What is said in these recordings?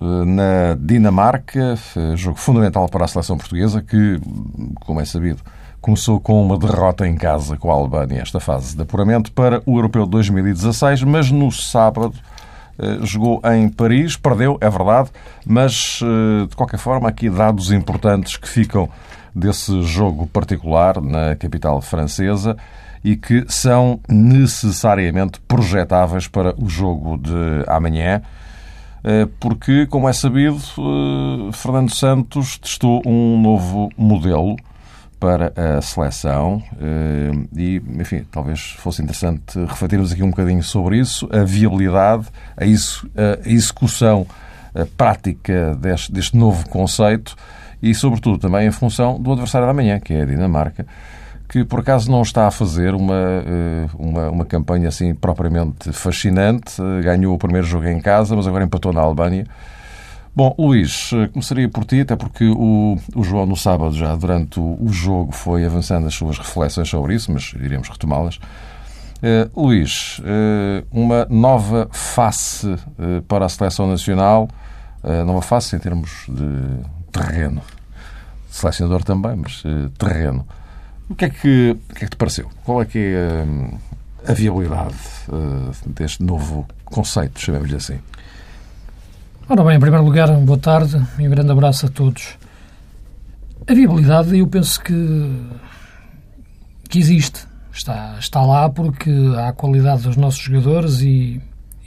na Dinamarca, eh, jogo fundamental para a seleção portuguesa, que, como é sabido, começou com uma derrota em casa com a Albânia, esta fase de apuramento para o Europeu de 2016, mas no sábado eh, jogou em Paris, perdeu, é verdade, mas de qualquer forma, aqui dados importantes que ficam desse jogo particular na capital francesa e que são necessariamente projetáveis para o jogo de amanhã, eh, porque, como é sabido, eh, Fernando Santos testou um novo modelo para a seleção eh, e, enfim, talvez fosse interessante refletirmos aqui um bocadinho sobre isso, a viabilidade, a execução prática deste, deste novo conceito e, sobretudo, também em função do adversário da manhã, que é a Dinamarca, que por acaso não está a fazer uma, eh, uma, uma campanha assim propriamente fascinante. Ganhou o primeiro jogo em casa, mas agora empatou na Albânia. Bom, Luís, eh, começaria por ti, até porque o, o João no sábado, já durante o, o jogo, foi avançando as suas reflexões sobre isso, mas iremos retomá-las. Uh, Luís, uh, uma nova face uh, para a seleção nacional, nova face em termos de terreno. Selecionador também, mas terreno. O que, é que, o que é que te pareceu? Qual é que é uh, a viabilidade uh, deste novo conceito, chamemos-lhe assim? Ora bem, em primeiro lugar, boa tarde e um grande abraço a todos. A viabilidade, eu penso que, que existe. Está, está lá porque há a qualidade dos nossos jogadores e,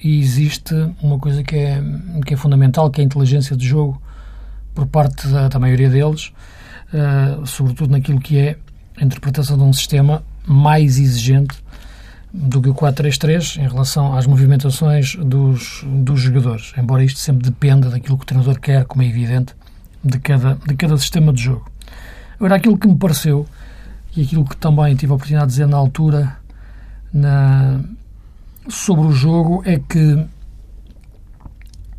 e existe uma coisa que é, que é fundamental, que é a inteligência de jogo por parte da, da maioria deles, uh, sobretudo naquilo que é a interpretação de um sistema mais exigente do que o 4-3-3 em relação às movimentações dos, dos jogadores, embora isto sempre dependa daquilo que o treinador quer, como é evidente, de cada, de cada sistema de jogo. Agora, aquilo que me pareceu, e aquilo que também tive a oportunidade de dizer na altura na, sobre o jogo, é que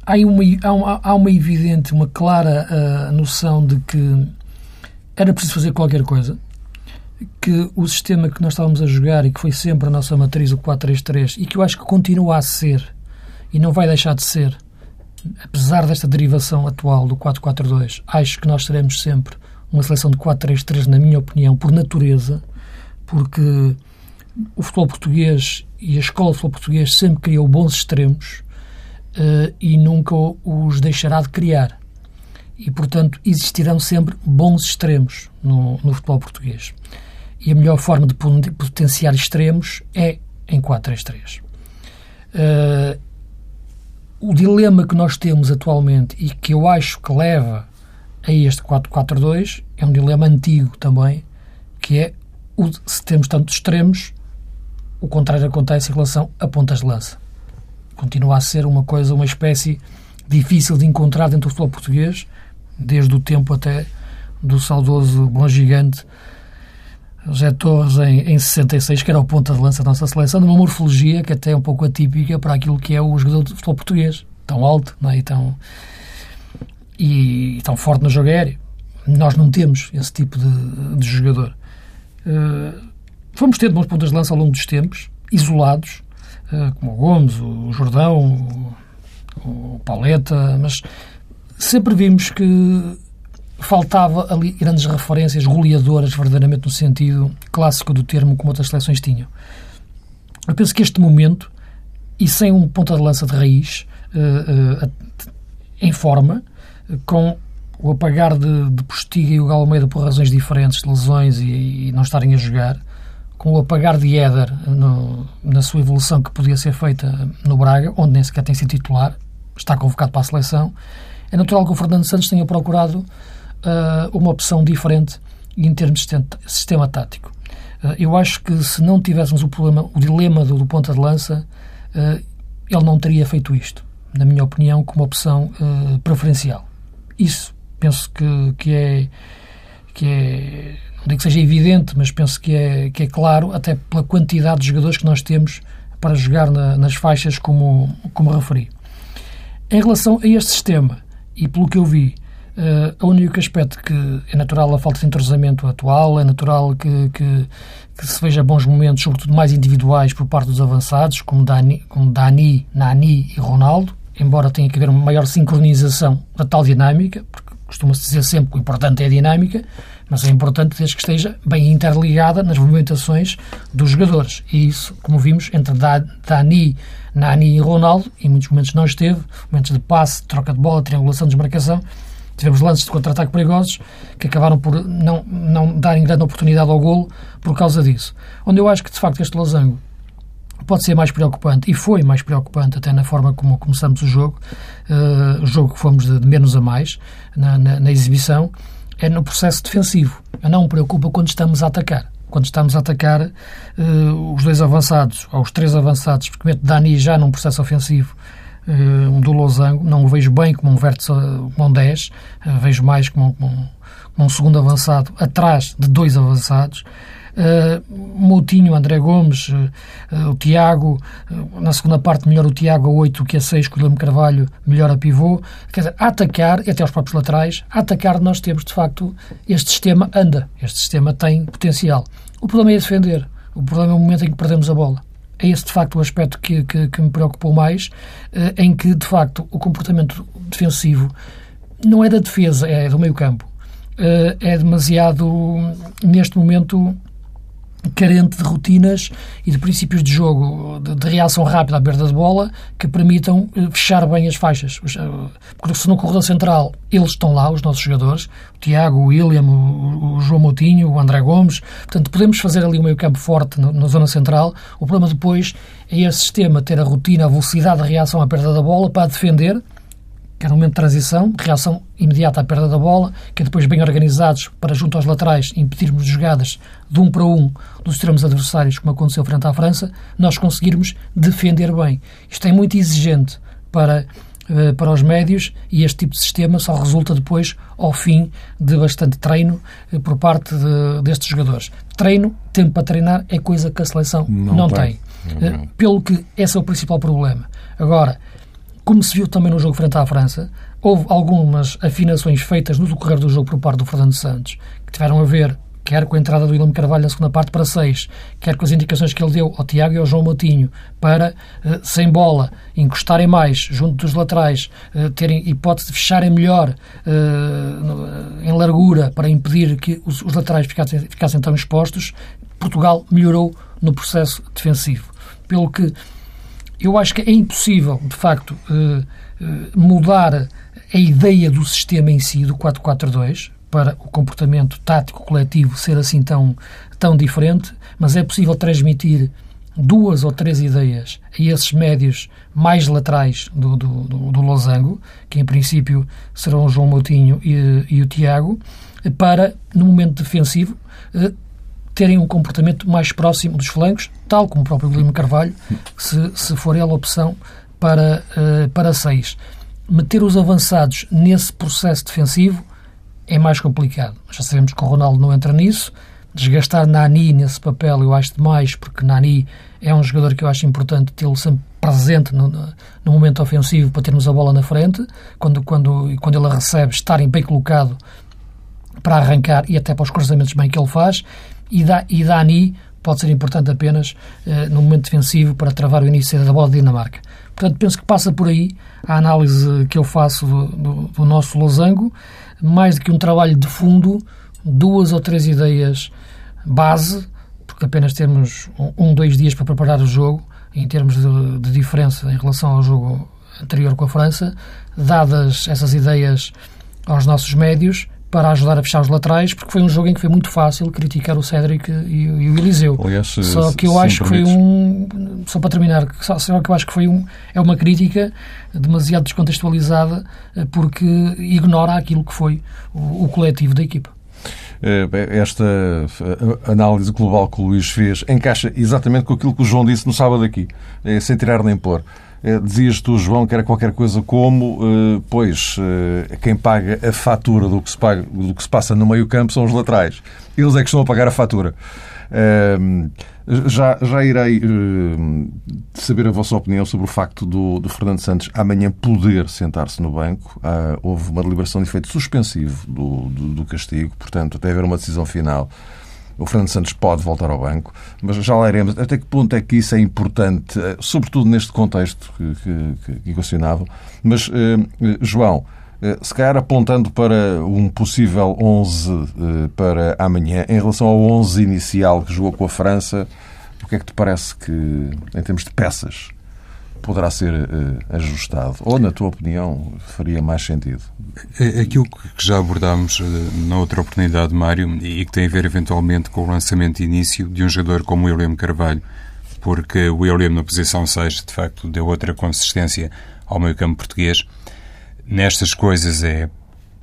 há uma, há há uma evidente, uma clara uh, noção de que era preciso fazer qualquer coisa, que o sistema que nós estávamos a jogar e que foi sempre a nossa matriz, o 4-3-3, e que eu acho que continua a ser e não vai deixar de ser, apesar desta derivação atual do 4-4-2, acho que nós teremos sempre uma seleção de 4-3-3, na minha opinião, por natureza, porque o futebol português e a escola de futebol português sempre criou bons extremos uh, e nunca os deixará de criar. E, portanto, existirão sempre bons extremos no, no futebol português. E a melhor forma de potenciar extremos é em 4-3-3. Uh, eh, o dilema que nós temos atualmente e que eu acho que leva a este 4-4-2 é um dilema antigo também, que é o, se temos tantos extremos, o contrário acontece em relação a pontas de lança continua a ser uma coisa, uma espécie difícil de encontrar dentro do futebol português, desde o tempo até do saudoso bom gigante José Torres em, em 66, que era o ponta de lança da nossa seleção, numa morfologia que até é um pouco atípica para aquilo que é o jogador de futebol português, tão alto não é? e, tão, e, e tão forte no jogo aéreo. Nós não temos esse tipo de, de jogador. Uh, fomos tendo bons pontas de lança ao longo dos tempos, isolados, eh, como o Gomes, o Jordão, o, Pauleta, mas sempre vimos que faltava ali grandes referências goleadoras, verdadeiramente no sentido clássico do termo, como outras seleções tinham. Eu penso que este momento, e sem um ponta de lança de raiz uh, uh, em forma, com o apagar de, de Postiga e o Galo Almeida por razões diferentes, de lesões e, e não estarem a jogar, com o apagar de Éder no, na sua evolução que podia ser feita no Braga, onde nem sequer tem sido titular, está convocado para a seleção, é natural que o Fernando Santos tenha procurado uh, uma opção diferente em termos de sistema tático. Uh, eu acho que se não tivéssemos o problema, o dilema do, do ponta de lança, uh, ele não teria feito isto, na minha opinião, como opção preferencial. Isso penso que, que é que é não digo que seja evidente, mas penso que é, que é claro, até pela quantidade de jogadores que nós temos para jogar na, nas faixas, como, como referi. Em relação a este sistema, e pelo que eu vi, uh, o único aspecto que é natural a falta de entrosamento atual, é natural que, que, que, se veja bons momentos, sobretudo mais individuais, por parte dos avançados, como Dani, como Dani Nani e Ronaldo, embora tenha que haver uma maior sincronização da tal dinâmica, porque costuma-se dizer sempre que o importante é a dinâmica, mas é importante desde que esteja bem interligada nas movimentações dos jogadores. E isso, como vimos, entre Dani, Nani e Ronaldo, em muitos momentos não esteve, momentos de passe, troca de bola, triangulação, desmarcação, tivemos lances de contra-ataque perigosos que acabaram por não, não darem grande oportunidade ao golo por causa disso. Onde eu acho que, de facto, este losango pode ser mais preocupante, e foi mais preocupante até na forma como começamos o jogo, uh, o jogo que fomos de, de menos a mais na, na, na exibição, é no processo defensivo. Não me preocupa quando estamos a atacar. Quando estamos a atacar uh, os dois avançados, ou os três avançados, porque Dani já num processo ofensivo uh, do Losango, não o vejo bem como um vértice, como um 10, uh, vejo mais como, como, como um segundo avançado atrás de dois avançados. Uh, Moutinho, André Gomes, uh, o Tiago, uh, na segunda parte melhor o Tiago a 8 que a 6, com o Guilherme Carvalho melhor a pivô. Quer dizer, a atacar, e até aos próprios laterais, a atacar nós temos, de facto, este sistema anda, este sistema tem potencial. O problema é defender, o problema é o momento em que perdemos a bola. É esse, de facto, o aspecto que, que, que me preocupou mais, em que, de facto, o comportamento defensivo não é da defesa, é do meio campo. é demasiado, neste momento, carente de rotinas e de princípios de jogo, de, de, reação rápida à perda de bola, que permitam eh, fechar bem as faixas. Eh, porque se no corredor central eles estão lá, os nossos jogadores, o Tiago, o William, o, o João Moutinho, o André Gomes, portanto podemos fazer ali um meio campo forte na, na zona central. O problema depois é esse sistema ter a rotina, a velocidade de reação à perda da bola para defender que era um momento de transição, reação imediata à perda da bola, que é depois bem organizados para, junto aos laterais, impedirmos jogadas de um para um dos extremos adversários, como aconteceu frente à França, nós conseguirmos defender bem. Isto é muito exigente para, eh, para os médios e este tipo de sistema só resulta depois ao fim de bastante treino eh, por parte de, destes jogadores. Treino, tempo para treinar, é coisa que a seleção não, não tem. tem. Não. Eh, pelo que esse é o principal problema. Agora, como se viu também no jogo frente à França, houve algumas afinações feitas no decorrer do jogo por parte do Fernando Santos, que tiveram a ver quer com a entrada do William Carvalho na segunda parte para 6, quer com as indicações que ele deu ao Tiago e ao João Moutinho para, eh, sem bola, encostarem mais junto dos laterais, eh, terem hipótese de fecharem melhor eh, em largura para impedir que os laterais ficassem, ficassem tão expostos, Portugal melhorou no processo defensivo. Pelo que eu acho que é impossível, de facto, eh, eh, mudar a ideia do sistema em si, do 4-4-2, para o comportamento tático coletivo ser assim tão, tão diferente, mas é possível transmitir duas ou três ideias a esses médios mais laterais do, do, do, do Losango, que em princípio serão o João Moutinho e, e o Tiago, para, no momento defensivo, eh, terem um comportamento mais próximo dos flancos, tal como o próprio Guilherme Carvalho, se, se for ele a opção para, uh, para seis. Meter os avançados nesse processo defensivo é mais complicado. Já sabemos que o Ronaldo não entra nisso. Desgastar Nani nesse papel eu acho demais, porque Nani é um jogador que eu acho importante tê-lo sempre presente no, no, momento ofensivo para termos a bola na frente, quando, quando, quando ele a recebe, estarem bem colocado para arrancar e até para os cruzamentos bem que ele faz e, da, Dani pode ser importante apenas uh, no momento defensivo para travar o início da bola de Dinamarca. Portanto, penso que passa por aí a análise que eu faço do, do, do nosso losango, mais do que um trabalho de fundo, duas ou três ideias base, porque apenas temos um dois dias para preparar o jogo, em termos de, de diferença em relação ao jogo anterior com a França, dadas essas ideias aos nossos médios, para ajudar a fechar os laterais, porque foi um jogo em que foi muito fácil criticar o Cédric e, e o Eliseu. Aliás, só que eu acho que foi um. Só para terminar, só, só que eu acho que foi um. É uma crítica demasiado descontextualizada eh, porque ignora aquilo que foi o, o coletivo da equipa. Eh, esta eh, análise global que o Luís fez encaixa exatamente com aquilo que o João disse no sábado aqui, sem tirar nem pôr. Dizias tu, João, que era qualquer coisa como, pois, quem paga a fatura do que se, paga, do que se passa no meio campo são os laterais. Eles é que estão a pagar a fatura. Já, já irei saber a vossa opinião sobre o facto do, do Fernando Santos amanhã poder sentar-se no banco. Ah, houve uma deliberação de efeito suspensivo do, do, do castigo, portanto, até haver uma decisão final o Fernando Santos pode voltar ao banco, mas já lá iremos. Até que ponto é que isso é importante, eh, sobretudo neste contexto que, que, que. Mas, eh, João, eh, se calhar apontando para um possível 11 eh, para amanhã, em relação ao 11 inicial que jogou com a França, o que é que te parece que, em termos de peças, poderá ser eh, ajustado? Ou, na tua opinião, faria mais sentido? É, aquilo que já abordámos na outra oportunidade, Mário, e que tem a ver eventualmente com o lançamento de início de um jogador como William Carvalho, porque o William na posição 6, de facto, deu outra consistência ao meio campo português nestas coisas é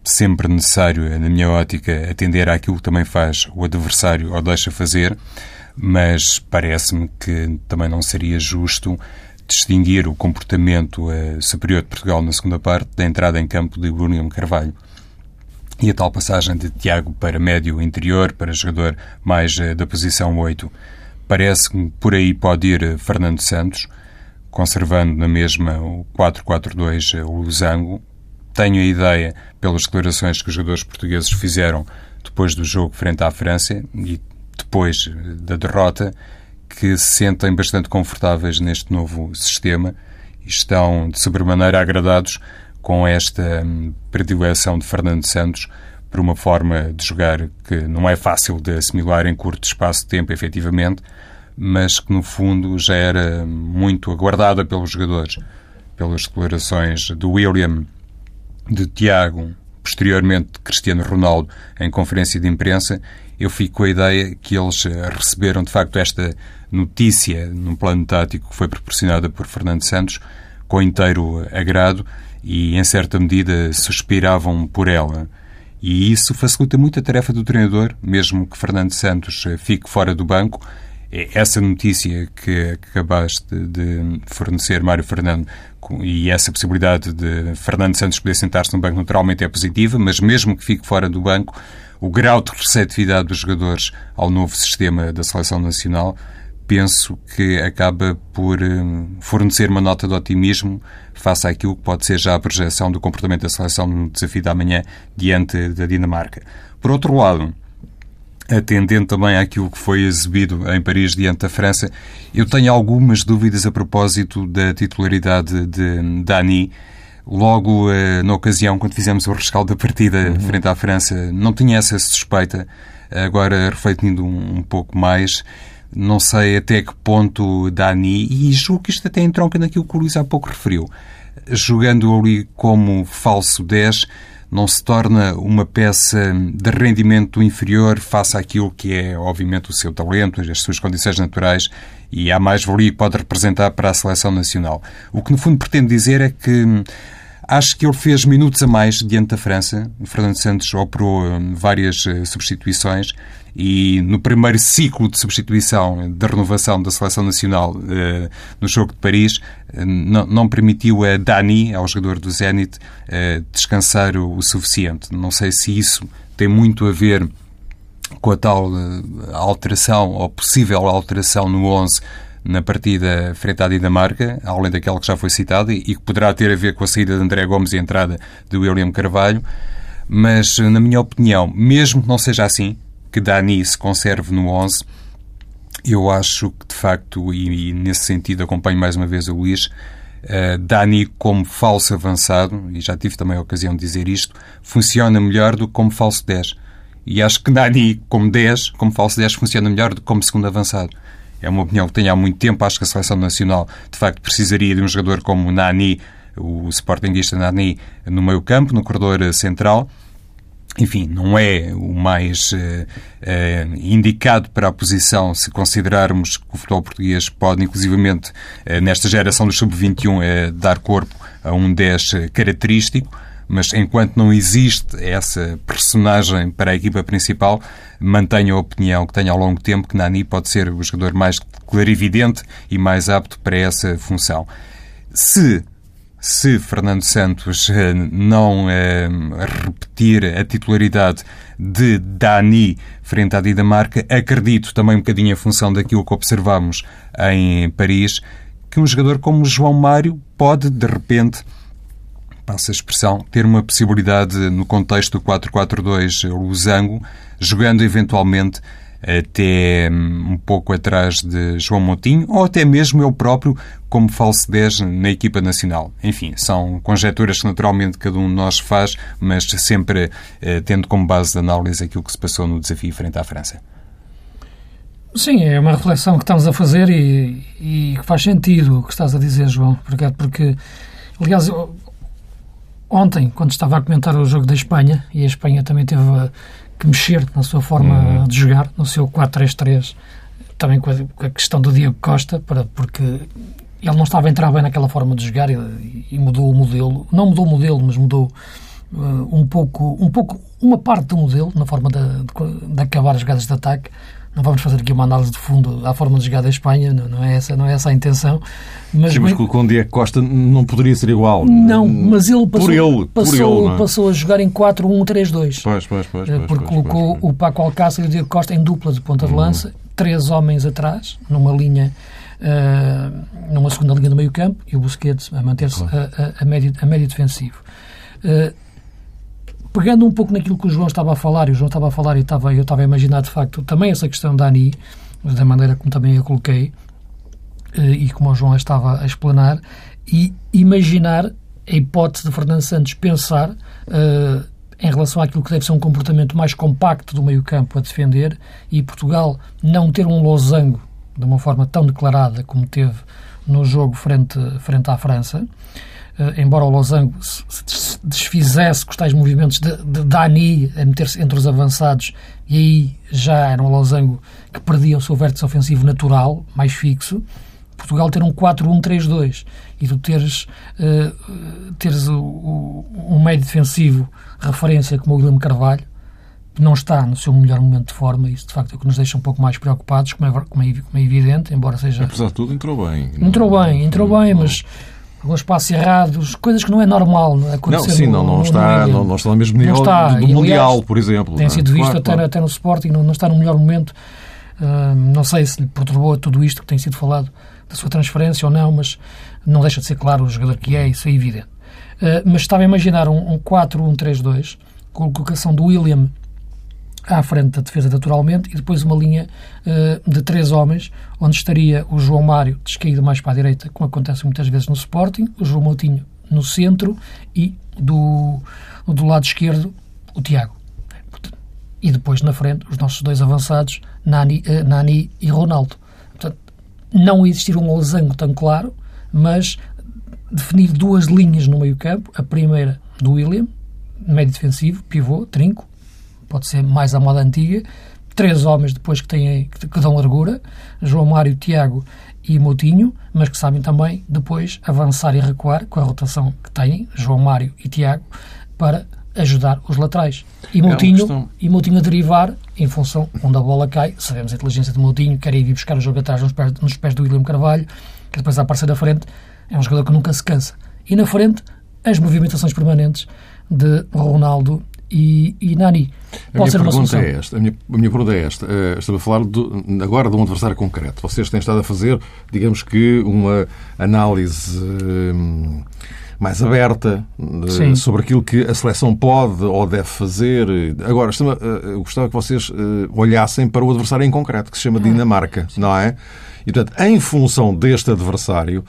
sempre necessário, na minha ótica, atender àquilo que também faz o adversário ou deixa fazer, mas parece-me que também não seria justo distinguir o comportamento uh, superior de Portugal na segunda parte da entrada em campo de William Carvalho. E a tal passagem de Tiago para médio interior, para jogador mais uh, da posição 8. Parece que por aí pode ir uh, Fernando Santos, conservando na mesma o 4-4-2 o Losango, tenho a ideia, pelas declarações que os jogadores portugueses fizeram depois do jogo frente à França e depois da derrota, que se sentem bastante confortáveis neste novo sistema e estão de sobremaneira agradados com esta hum, predileção de Fernando Santos por uma forma de jogar que não é fácil de assimilar em curto espaço de tempo, efetivamente, mas que no fundo já era muito aguardada pelos jogadores. Pelas declarações do William de Tiago, posteriormente de Cristiano Ronaldo, em conferência de imprensa, eu fico com a ideia que eles receberam, de facto, esta notícia num plano tático que foi proporcionada por Fernando Santos com inteiro agrado e, em certa medida, suspiravam por ela. E isso facilita muito a tarefa do treinador, mesmo que Fernando Santos fique fora do banco, é essa notícia que acabaste de fornecer, Mário Fernando, e essa possibilidade de Fernando Santos poder sentar-se no banco naturalmente é positiva, mas mesmo que fique fora do banco, o grau de receptividade dos jogadores ao novo sistema da seleção nacional penso que acaba por eh, fornecer uma nota de otimismo face àquilo que pode ser já a projeção do comportamento da seleção no desafio da manhã diante da Dinamarca. Por outro lado, atendendo também àquilo que foi exibido em Paris diante da França, eu tenho algumas dúvidas a propósito da titularidade de Dani. Logo eh, na ocasião, quando fizemos o rescaldo da partida uhum. frente à França, não tinha essa suspeita. Agora, refletindo um pouco mais, não sei até que ponto Dani, e julgo que isto até entronca naquilo que o Luís há pouco referiu, jogando ali como falso 10, não se torna uma peça de rendimento inferior face àquilo que é, obviamente, o seu talento, as suas condições naturais e a mais-valia que pode representar para a seleção nacional. O que, no fundo, pretendo dizer é que Acho que ele fez minutos a mais diante da França. O Fernando Santos operou hum, várias eh, substituições e no primeiro ciclo de substituição, de renovação da seleção nacional eh, no jogo de Paris, eh, não, não, permitiu a Dani, ao jogador do Zenit, descansar o, suficiente. Não sei se isso tem muito a ver com a tal alteração ou possível alteração no 11 na partida frente à Dinamarca, além daquela que já foi citada e que poderá ter a ver com a saída de André Gomes e a entrada de William Carvalho. Mas, na minha opinião, mesmo que não seja assim, que Dani se conserve no 11, eu acho que, de facto, e, e nesse sentido acompanho mais uma vez o Luís, uh, Dani como falso avançado, e já tive também a ocasião de dizer isto, funciona melhor do que como falso 10. E acho que Dani como 10, como falso 10, funciona melhor do que como segundo avançado. É uma opinião que tenho há muito tempo. Acho que a seleção nacional, de facto, precisaria de um jogador como Nani, o sportinguista Nani, no meio campo, no corredor central. Enfim, não é o mais uh, uh, indicado para a posição se considerarmos que o futebol português pode, inclusivamente, uh, nesta geração do sub-21, dar corpo a um 10 característico mas enquanto não existe essa personagem para a equipa principal, mantenho a opinião que tenho ao longo do tempo que Nani pode ser o jogador mais clarividente e mais apto para essa função. Se se Fernando Santos eh, não eh, repetir a titularidade de Dani frente à Dinamarca, acredito também um bocadinho em função daquilo que observamos em Paris, que um jogador como João Mário pode, de repente, passa a expressão, ter uma possibilidade no contexto do 4-4-2 losango, jogando eventualmente até hum, um pouco atrás de João Montinho, ou até mesmo eu próprio como falso 10 na equipa nacional. Enfim, são conjecturas que naturalmente cada um de nós faz, mas sempre eh, tendo como base de análise aquilo que se passou no desafio frente à França. Sim, é uma reflexão que estamos a fazer e, e que faz sentido o que estás a dizer, João. Porque, porque aliás, ontem, quando estava a comentar o jogo da Espanha, e a Espanha também teve que mexer na sua forma uhum. de jogar, no seu 4-3-3, também com a, com a, questão do Diego Costa, para, porque ele não estava a entrar bem naquela forma de jogar e, e mudou o modelo. Não mudou o modelo, mas mudou uh, um pouco, um pouco, uma parte do modelo na forma de, de, de acabar as jogadas de ataque não vamos fazer aqui uma análise de fundo à forma de jogar da Espanha, não, não, é, essa, não é essa a intenção. Mas, Sim, mas bem, com o Diego Costa não poderia ser igual. Não, mas ele passou, ele, passou, ele, é? passou a jogar em 4-1-3-2. Pois, pois, pois, eh, porque colocou o Paco Alcácer e o Diego Costa em dupla de ponta de uhum. lança, três homens atrás, numa linha, uh, numa segunda linha do meio campo, e o Busquets a manter-se claro. a, a, a, médio, a médio defensivo. Uh, pegando um pouco naquilo que o João estava a falar, e o João estava a falar e estava, eu estava a imaginar de facto também essa questão da ANI, da maneira como também a coloquei, eh, e como o João estava a explanar, e imaginar a hipótese de Fernando Santos pensar uh, em relação àquilo que deve ser um comportamento mais compacto do meio-campo a defender e Portugal não ter um losango de uma forma tão declarada como teve no jogo frente, frente à França. Uh, embora o Losango se desfizesse com os tais movimentos de, de Dani a meter-se entre os avançados e aí já era um Losango que perdia o seu vértice ofensivo natural, mais fixo, Portugal ter um 4-1-3-2 e tu teres, uh, teres o, o, um meio defensivo referência como o Guilherme Carvalho, que não está no seu melhor momento de forma, isso de facto é o que nos deixa um pouco mais preocupados, como é, como é, como é evidente, embora seja... Apesar de tudo, entrou bem. Entrou bem, entrou bem, mas alguns passos errados, coisas que não é normal acontecer Não, sim, não, não, está, no não, não está no mesmo nível está. do, do Mundial, aliás, por exemplo. Tem sido visto claro, até, claro. até no Sporting, não, não está no melhor momento. Uh, não sei se lhe perturbou tudo isto que tem sido falado da sua transferência ou não, mas não deixa de ser claro o jogador que é, isso é evidente. Uh, mas estava a imaginar um, um 4-1-3-2, com a colocação do William à frente da defesa naturalmente e depois uma linha uh, de três homens, onde estaria o João Mário descaído mais para a direita, como acontece muitas vezes no Sporting, o João Moutinho no centro e do, do lado esquerdo o Tiago. E depois na frente os nossos dois avançados, Nani, uh, Nani e Ronaldo. Portanto, não existir um losango tão claro, mas definir duas linhas no meio campo, a primeira do William, médio defensivo, pivô, trinco, pode ser mais à moda antiga, três homens depois que, têm, que dão largura, João Mário, Tiago e Moutinho, mas que sabem também depois avançar e recuar com a rotação que têm, João Mário e Tiago, para ajudar os laterais. E é Moutinho, é e Moutinho a derivar em função onde a bola cai. Sabemos a inteligência de Moutinho, quer ir buscar o jogo atrás nos pés, nos pés do William Carvalho, que depois a aparecer na frente. É um jogador que nunca se cansa. E na frente, as movimentações permanentes de Ronaldo e, e Nani. Pode a minha pergunta é esta. A minha, a minha pergunta é esta. Uh, estou a falar do, agora de um adversário concreto. Vocês têm estado a fazer, digamos que, uma análise uh, mais aberta uh, sobre aquilo que a seleção pode ou deve fazer. Agora, estou, eu gostava que vocês olhassem para o adversário em concreto, que se chama ah, Dinamarca, não é? E, portanto, em função deste adversário,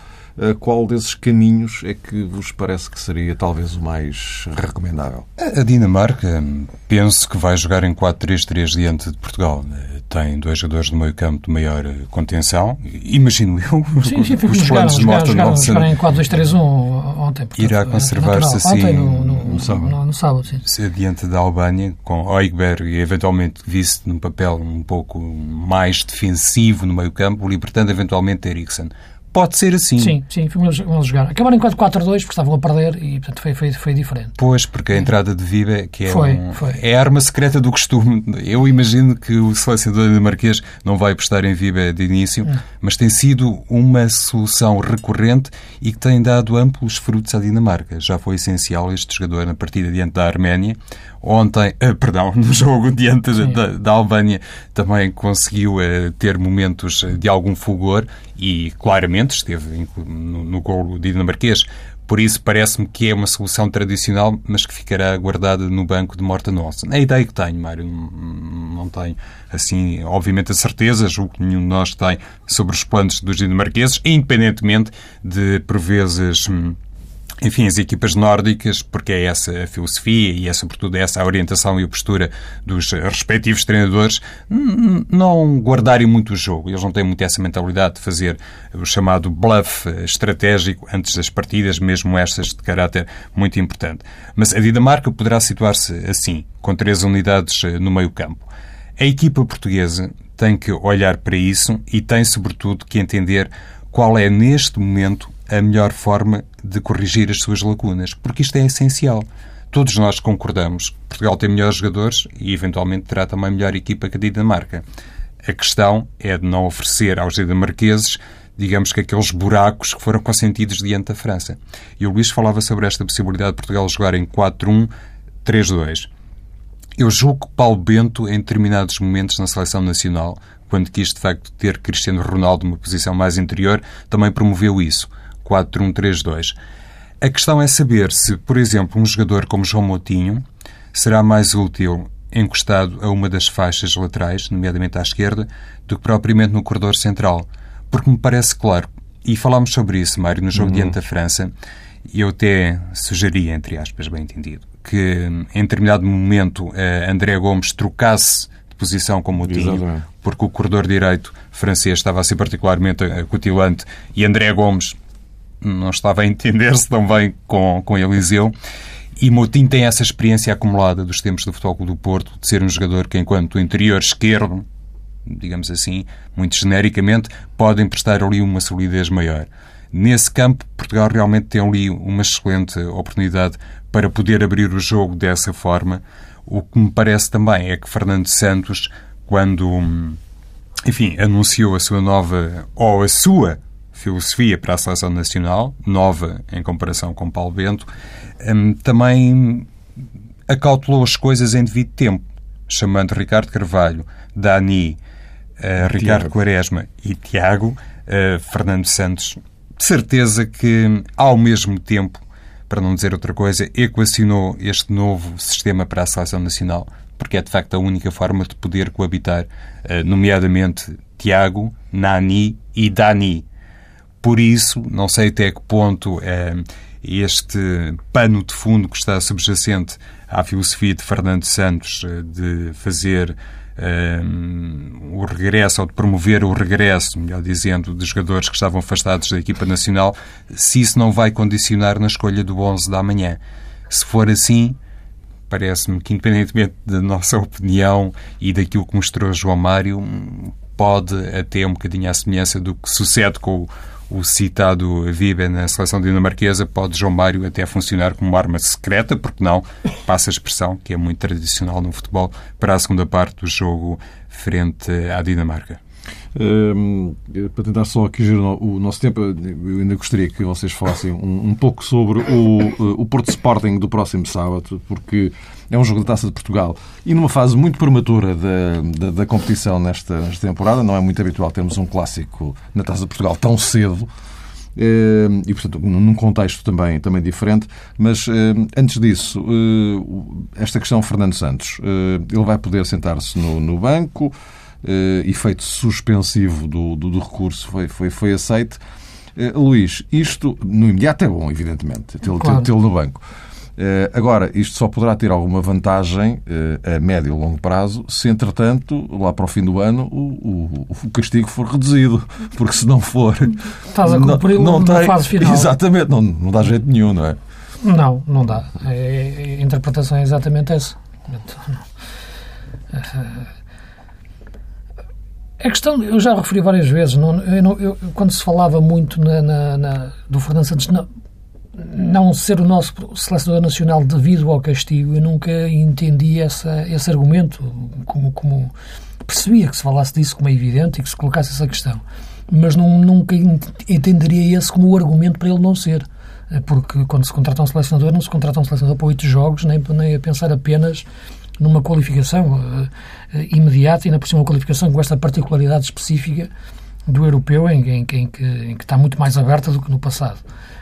qual desses caminhos é que vos parece que seria talvez o mais recomendável? A Dinamarca, penso que vai jogar em 4-3-3 diante de Portugal. Tem dois jogadores no meio campo de maior contenção. Imagino eu. Sim, sim, os planos de Morten Jogaram em 4-2-3-1 ontem. Portanto, irá conservar-se assim ontem, no, no, no, sábado. no, sábado sim. Diante da Albânia, com Oigberg e eventualmente vice num papel um pouco mais defensivo no meio campo, libertando eventualmente Eriksen pode ser assim. Sim, sim, eles jogar. Acabaram em 4-4-2 porque estavam a perder e, portanto, foi, foi, foi diferente. Pois, porque a entrada de Viva, que é, Foi, um- foi. é a arma secreta do costume. Eu imagino que o selecionador dinamarquês não vai apostar em Viva de início, Hum. mas tem sido uma solução recorrente e que tem dado amplos frutos à Dinamarca. Já foi essencial este jogador na partida diante da Arménia. Ontem, eh, perdão, no jogo diante Sim. da, da Albânia também conseguiu eh, ter momentos de algum fulgor e claramente esteve inclu- no, no golo dinamarquês. Por isso parece-me que é uma solução tradicional, mas que ficará guardada no banco de Morten Olsen. É a ideia que tenho, Mário. Não, tenho, assim, obviamente a certeza, julgo que nenhum de nós tem, sobre os planos dos dinamarqueses, independentemente de, por vezes... enfim, as equipas nórdicas, porque é essa a filosofia e é sobretudo essa a orientação e a postura dos respectivos treinadores, não guardarem muito o jogo. Eles não têm muito essa mentalidade de fazer o chamado bluff estratégico antes das partidas, mesmo estas de caráter muito importante. Mas a Dinamarca poderá situar-se assim, com três unidades eh, no meio campo. A equipa portuguesa tem que olhar para isso e tem, sobretudo, que entender qual é, neste momento, a melhor forma de corrigir as suas lacunas, porque isto é essencial. Todos nós concordamos que Portugal tem melhores jogadores e, eventualmente, terá também melhor equipa que a Dinamarca. A questão é de não oferecer aos dinamarqueses, digamos que aqueles buracos que foram consentidos diante da França. E o Luís falava sobre esta possibilidade de Portugal jogar em 4-1-3-2. Eu julgo que Paulo Bento, em determinados momentos na seleção nacional, quando quis de facto ter Cristiano Ronaldo numa posição mais interior, também promoveu isso. 4-1-3-2. A questão é saber se, por exemplo, um jogador como João Moutinho será mais útil encostado a uma das faixas laterais, nomeadamente à esquerda, do que propriamente no corredor central. Porque me parece claro, e falámos sobre isso, Mário, no jogo diante da França, e eu até sugeria, entre aspas, bem entendido, que em determinado momento eh, André Gomes trocasse de posição com Moutinho, Exatamente. porque o corredor direito francês estava a ser particularmente acutilante e André Gomes não estava a entender-se tão bem com, com Eliseu. E Moutinho tem essa experiência acumulada dos tempos do Futebol Clube do Porto, de ser um jogador que, enquanto interior esquerdo, digamos assim, muito genericamente, pode emprestar ali uma solidez maior. Nesse campo, Portugal realmente tem ali uma excelente oportunidade para poder abrir o jogo dessa forma. O que me parece também é que Fernando Santos, quando, hum, enfim, anunciou a sua nova, ou a sua filosofia para a seleção nacional, nova em comparação com Paulo Bento, hum, também acautelou as coisas em devido tempo, chamando Ricardo Carvalho, Dani, eh, Ricardo Tiago. Quaresma e Tiago, eh, Fernando Santos, de certeza que, ao mesmo tempo, para não dizer outra coisa, equacionou este novo sistema para a seleção nacional, porque é de facto a única forma de poder coabitar, eh, nomeadamente Tiago, Nani e Dani. Por isso, não sei até que ponto eh, este pano de fundo que está subjacente à filosofia de Fernando Santos eh, de fazer eh, o regresso, ou de promover o regresso, melhor dizendo, de jogadores que estavam afastados da equipa nacional, se isso não vai condicionar na escolha do 11 da manhã. Se for assim, parece-me que, independentemente da nossa opinião e daquilo que mostrou João Mário, pode até um bocadinho à semelhança do que sucede com o, o citado Vibe na seleção dinamarquesa, pode João Mário até funcionar como uma arma secreta, porque não, passa a expressão, que é muito tradicional no futebol, para a segunda parte do jogo frente à Dinamarca. Para tentar só aqui gerir o nosso tempo, eu ainda gostaria que vocês falassem um, um pouco sobre o, o Porto Sporting do próximo sábado, porque é um jogo da Taça de Portugal e numa fase muito prematura da, da, da competição nesta, nesta temporada. Não é muito habitual termos um clássico na Taça de Portugal tão cedo. E, portanto, num contexto também, também diferente. Mas, antes disso, hum, esta questão Fernando Santos. hum, Ele vai poder sentar-se no, no banco, eh, efeito suspensivo do, do, do recurso foi, foi, foi aceite. Eh, Luís, isto no imediato é bom, evidentemente, tê-lo Claro. tê-lo no banco. Eh, agora, isto só poderá ter alguma vantagem eh, a médio e longo prazo se, entretanto, lá para o fim do ano, o, o, o castigo for reduzido. Porque se não for. Estás a cumpri-lo na fase final. Exatamente, não, não dá jeito nenhum, não é? Não, não dá. É- é- a interpretação é exatamente essa. Não. A questão, eu já referi várias vezes, não, eu não, eu, quando se falava muito na, na, na, do Fernando Santos não, não, ser o nosso selecionador nacional devido ao castigo, eu nunca entendi essa, esse argumento, como, como percebia que se falasse disso como é evidente e que se colocasse essa questão, mas não, nunca entenderia esse como o argumento para ele não ser. Porque quando se contrata um selecionador, não se contrata um selecionador para oito jogos, nem, nem a pensar apenas numa qualificação uh, imediata e, na uma qualificação com esta particularidade específica do europeu, em, em, em, que, em, que, está muito mais aberta do que no passado,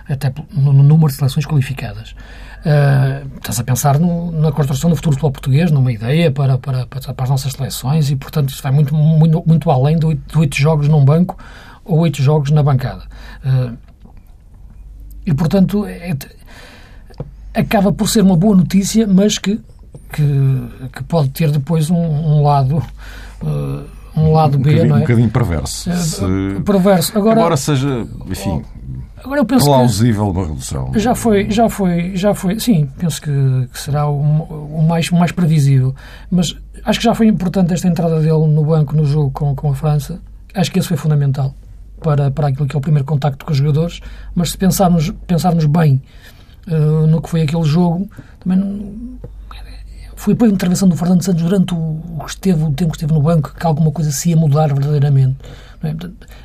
até no, no número de seleções qualificadas. Uh, estás a pensar no, na construção do futuro futebol português, numa ideia para, para, para, para, as nossas seleções e, portanto, isso vai muito, muito, muito além de oito jogos num banco ou oito jogos na bancada. Uh, e, portanto, é, acaba por ser uma boa notícia, mas que que, que pode ter depois um, um lado. Uh, um lado um B, não é? Um bocadinho perverso. Se, perverso. Agora, embora seja, enfim, agora eu penso plausível uma redução. Já foi, já foi, já foi. Sim, penso que, que será o, o, mais, o mais previsível. Mas acho que já foi importante esta entrada dele no banco no jogo com, com a França. Acho que esse foi fundamental para, para aquilo que é o primeiro contacto com os jogadores. Mas se pensarmos, pensarmos bem uh, no que foi aquele jogo, também não, foi para a intervenção do Fernando Santos durante o, esteve, o tempo que esteve no banco que alguma coisa se ia mudar verdadeiramente. É?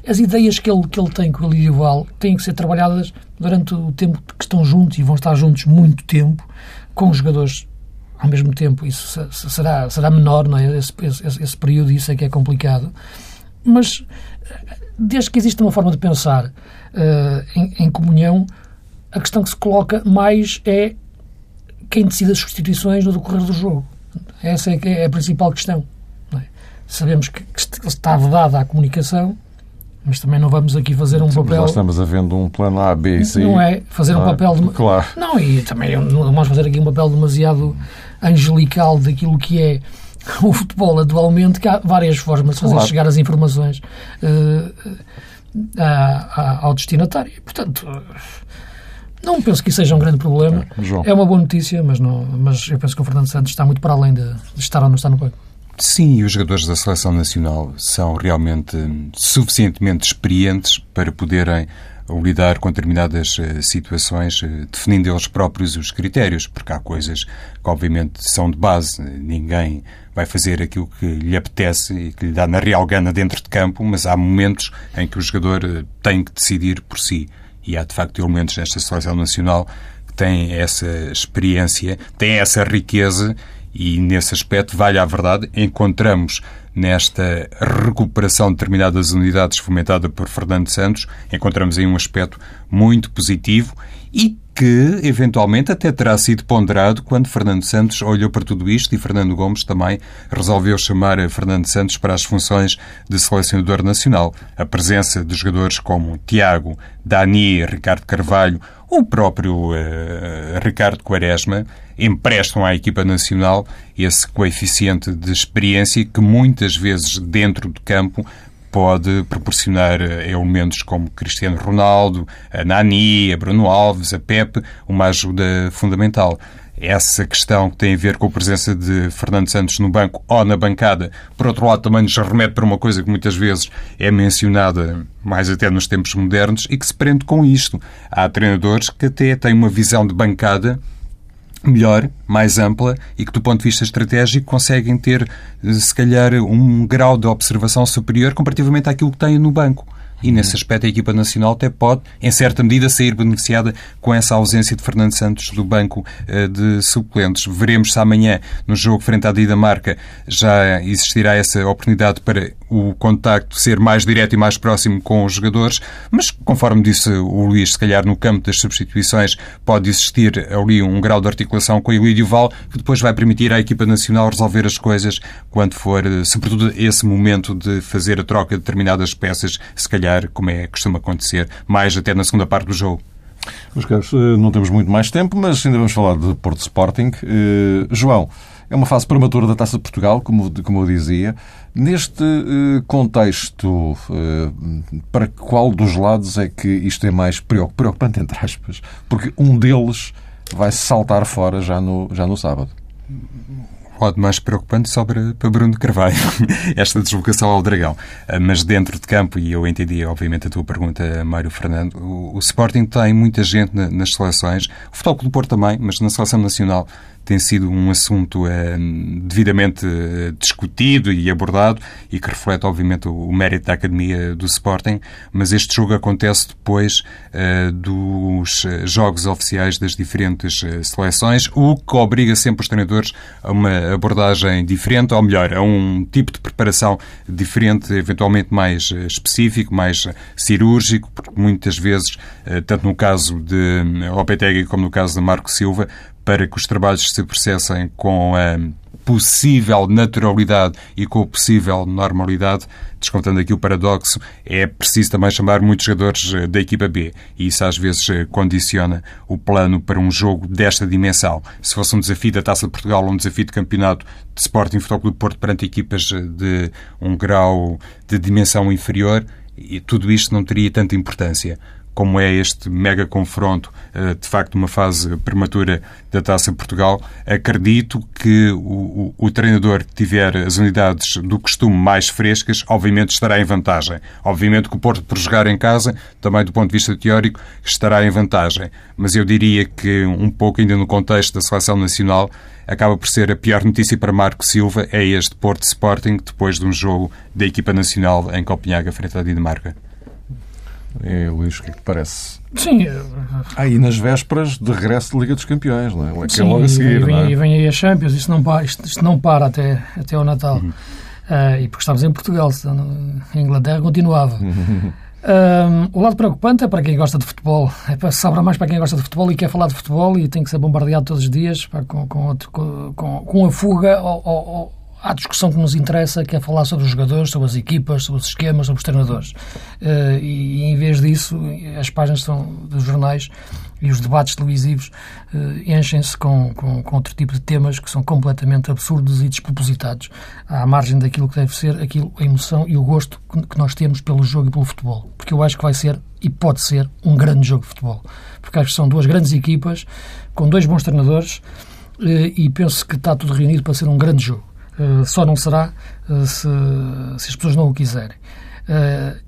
As ideias que ele, que ele tem com o Lídio Val têm que ser trabalhadas durante o tempo que estão juntos e vão estar juntos muito tempo, com os jogadores ao mesmo tempo. Isso será, será menor, não é? Esse, esse, esse período, isso é que é complicado. Mas, desde que existe uma forma de pensar uh, em, em comunhão, a questão que se coloca mais é quem decide as substituições no decorrer do jogo. Essa é, é a principal questão. É? Sabemos que, que está vedada a comunicação, mas também não vamos aqui fazer um Sim, papel. Nós estamos havendo um plano A, B e C. Não é fazer um papel. De... Claro. Não, e também não vamos fazer aqui um papel demasiado angelical daquilo que é o futebol atualmente, que há várias formas de fazer claro. chegar as informações uh, ao destinatário. Portanto. Uh, não penso que isso seja um grande problema. É, é uma boa notícia, mas, não, mas eu penso que o Fernando Santos está muito para além de, de estar ou não estar no banco. Sim, e os jogadores da Seleção Nacional são realmente suficientemente experientes para poderem lidar com determinadas eh, situações, definindo eles próprios os critérios, porque há coisas que, obviamente, são de base. Ninguém vai fazer aquilo que lhe apetece e que lhe dá na real gana dentro de campo, mas há momentos em que o jogador tem que decidir por si e há de facto elementos nesta seleção nacional que têm essa experiência, têm essa riqueza e nesse aspecto, vale a verdade, encontramos nesta recuperação de determinadas unidades fomentada por Fernando Santos, encontramos aí um aspecto muito positivo e que, eventualmente, até terá sido ponderado quando Fernando Santos olhou para tudo isto e Fernando Gomes também resolveu chamar Fernando Santos para as funções de selecionador nacional. A presença de jogadores como Tiago, Dani, Ricardo Carvalho, o próprio uh, Ricardo Quaresma emprestam à equipa nacional esse coeficiente de experiência que muitas vezes dentro do campo pode proporcionar eh, elementos como Cristiano Ronaldo, a Nani, a Bruno Alves, a Pepe, uma ajuda fundamental. Essa questão que tem a ver com a presença de Fernando Santos no banco ou na bancada, por outro lado, também nos remete para uma coisa que muitas vezes é mencionada, mais até nos tempos modernos, e que se prende com isto. Há treinadores que até têm uma visão de bancada melhor, mais ampla e que, do ponto de vista estratégico, conseguem ter, se calhar, um grau de observação superior comparativamente àquilo que têm no banco. E nesse aspecto a equipa nacional até pode, em certa medida, sair beneficiada com essa ausência de Fernando Santos do banco eh, de suplentes. Veremos se amanhã, no jogo frente à Dinamarca, já existirá essa oportunidade para o contacto ser mais direto e mais próximo com os jogadores, mas conforme disse o Luís, se calhar no campo das substituições pode existir ali um grau de articulação com o Elídio Val que depois vai permitir à equipa nacional resolver as coisas quando for, sobretudo, esse momento de fazer a troca de determinadas peças, se calhar, como é costuma acontecer, mais até na segunda parte do jogo. Meus caros, eh, não temos muito mais tempo, mas ainda vamos falar de Porto Sporting. Uh, João, é uma fase prematura da Taça de Portugal, como, como eu dizia. Neste uh, contexto, para qual dos lados é que isto é mais preocupante, entre aspas? Porque um deles vai saltar fora já no, já no sábado. Lado mais preocupante sobra para Bruno Carvalho, esta deslocação ao Dragão. Ah, mas dentro de campo, e eu entendi, obviamente, a tua pergunta, Mário Fernando, o, Sporting tem muita gente nas seleções, o Futebol do Porto também, mas na seleção nacional tem sido um assunto eh, devidamente eh, discutido e abordado e que reflete, obviamente, o, mérito da Academia do Sporting, mas este jogo acontece depois eh, dos jogos oficiais das diferentes seleções, o que obriga sempre os treinadores a uma abordagem diferente, ou melhor, a um tipo de preparação diferente, eventualmente mais específico, mais cirúrgico, porque muitas vezes, tanto no caso de Lopetegui como no caso de Marco Silva, para que os trabalhos se processem com a possível naturalidade e com a possível normalidade, descontando aqui o paradoxo, é preciso também chamar muitos jogadores eh, da equipa B e isso às vezes eh, condiciona o plano para um jogo desta dimensão. Se fosse um desafio da Taça de Portugal ou um desafio de campeonato de Sporting Futebol Clube Porto perante equipas eh, de um grau de dimensão inferior, e tudo isto não teria tanta importância como é este mega confronto, eh, de facto, uma fase prematura da Taça Portugal, acredito que o, o, o, treinador que tiver as unidades do costume mais frescas, obviamente estará em vantagem. Obviamente que o Porto, por jogar em casa, também do ponto de vista teórico, estará em vantagem. Mas eu diria que, um pouco ainda no contexto da seleção nacional, acaba por ser a pior notícia para Marco Silva é este Porto Sporting, depois de um jogo da equipa nacional em Copenhaga, frente à Dinamarca. É, Luís, o que é que parece? Sim. Aí nas vésperas de regresso da Liga dos Campeões, não é? Que é logo a seguir, e vem, é? vem aí a Champions, isto não para, isto, isto não para até, até ao Natal. Uhum. Uh, e porque estamos em Portugal, em Inglaterra continuava. Uhum. Um, o lado preocupante é para quem gosta de futebol. É para, sobra mais para quem gosta de futebol e quer falar de futebol e tem que ser bombardeado todos os dias pá, com, com, outro, com, com, a fuga ao, ao, à discussão que nos interessa, que é falar sobre os jogadores, sobre as equipas, sobre os esquemas, sobre os treinadores. Uh, e, em vez disso, as páginas são, dos jornais e os debates televisivos uh, enchem-se com, com, com, outro tipo de temas que são completamente absurdos e despropositados, à margem daquilo que deve ser aquilo, a emoção e o gosto que nós temos pelo jogo e pelo futebol. Porque eu acho que vai ser e pode ser um grande jogo de futebol. Porque acho que são duas grandes equipas, com dois bons treinadores, uh, e penso que está tudo reunido para ser um grande jogo. Eh, só não será uh, se, se, as pessoas não o quiserem. Uh,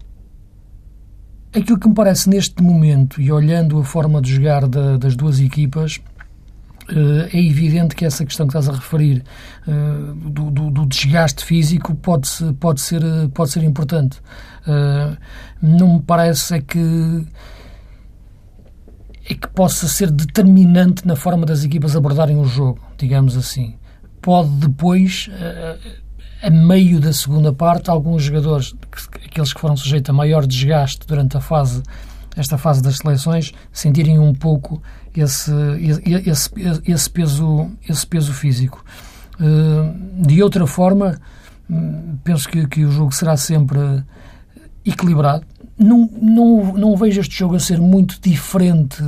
aquilo que me parece neste momento, e olhando a forma de jogar da, das duas equipas, é evidente que essa questão que estás a referir do, do, do, desgaste físico pode, pode, ser, pode ser importante. não me parece é que é que possa ser determinante na forma das equipas abordarem o jogo, digamos assim pode depois, eh, a meio da segunda parte, alguns jogadores, aqueles que foram sujeitos a maior desgaste durante a fase, esta fase das seleções, sentirem um pouco esse, esse, esse, peso, esse peso físico. Eh, de outra forma, hum, penso que, que o jogo será sempre equilibrado. Não, não, não vejo este jogo a ser muito diferente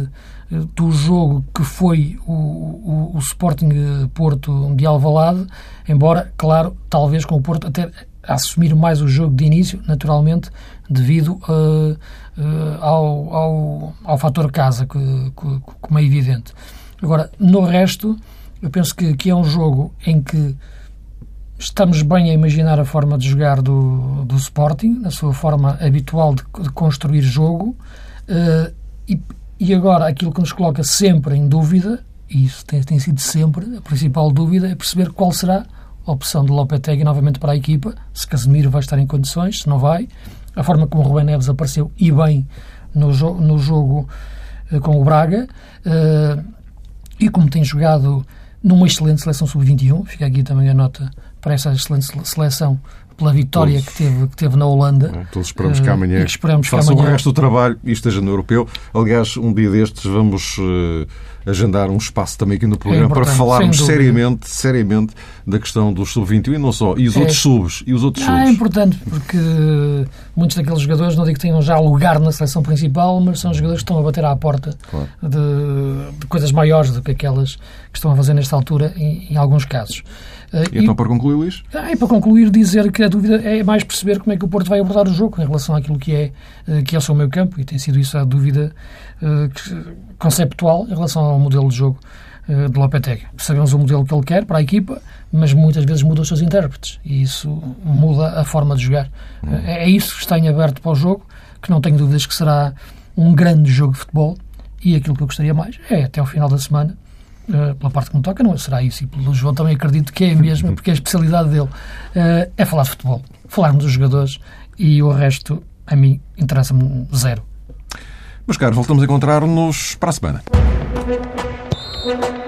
do jogo que foi o, o, o Sporting Porto de Alvalade, embora, claro, talvez com o Porto até assumir mais o jogo de início, naturalmente, devido uh, uh, ao, ao, ao fator casa, que, que, como é evidente. Agora, no resto, eu penso que, que é um jogo em que estamos bem a imaginar a forma de jogar do, do Sporting, a sua forma habitual de, de construir jogo, uh, e, e agora, aquilo que nos coloca sempre em dúvida, e isso tem, tem sido sempre a principal dúvida, é perceber qual será a opção de Lopetegui novamente para a equipa, se Casemiro vai estar em condições, se não vai, a forma como o Rubén Neves apareceu e bem no, jo no jogo uh, com o Braga, uh, e como tem jogado numa excelente seleção sub-21, fica aqui também a nota para essa excelente seleção pela vitória que teve, que teve na Holanda. É, todos esperamos que amanhã esperamos faça que amanhã... o resto do trabalho e esteja no europeu. Aliás, um dia destes vamos uh, agendar um espaço também aqui no programa é para falarmos seriamente, seriamente da questão dos sub-21 e não só, e os é. outros subs. E os outros ah, subs. É importante, porque muitos daqueles jogadores, não digo que tenham já lugar na seleção principal, mas são jogadores que estão a bater à porta claro. de, de, coisas maiores do que aquelas que estão a fazer nesta altura, em, em alguns casos. Uh, e, então, para concluir, Luís? Ah, para concluir, dizer que a dúvida é mais perceber como é que o Porto vai abordar o jogo em relação àquilo que é, uh, que é o seu meio campo, e tem sido isso a dúvida uh, conceptual em relação ao modelo de jogo uh, de Lopetegui. Sabemos o modelo que ele quer para a equipa, mas muitas vezes muda os seus intérpretes e isso muda a forma de jogar. Uh, é isso que está em aberto para o jogo, que não tenho dúvidas que será um grande jogo de futebol e aquilo que eu gostaria mais é, até ao final da semana, uh, pela parte que me toca, não será isso. E pelo João também acredito que é a mesma, porque é a especialidade dele. Uh, é falar de futebol, falarmos dos jogadores e o resto, a mim, interessa-me zero. Meus caros, voltamos a encontrar-nos para a semana. thank you.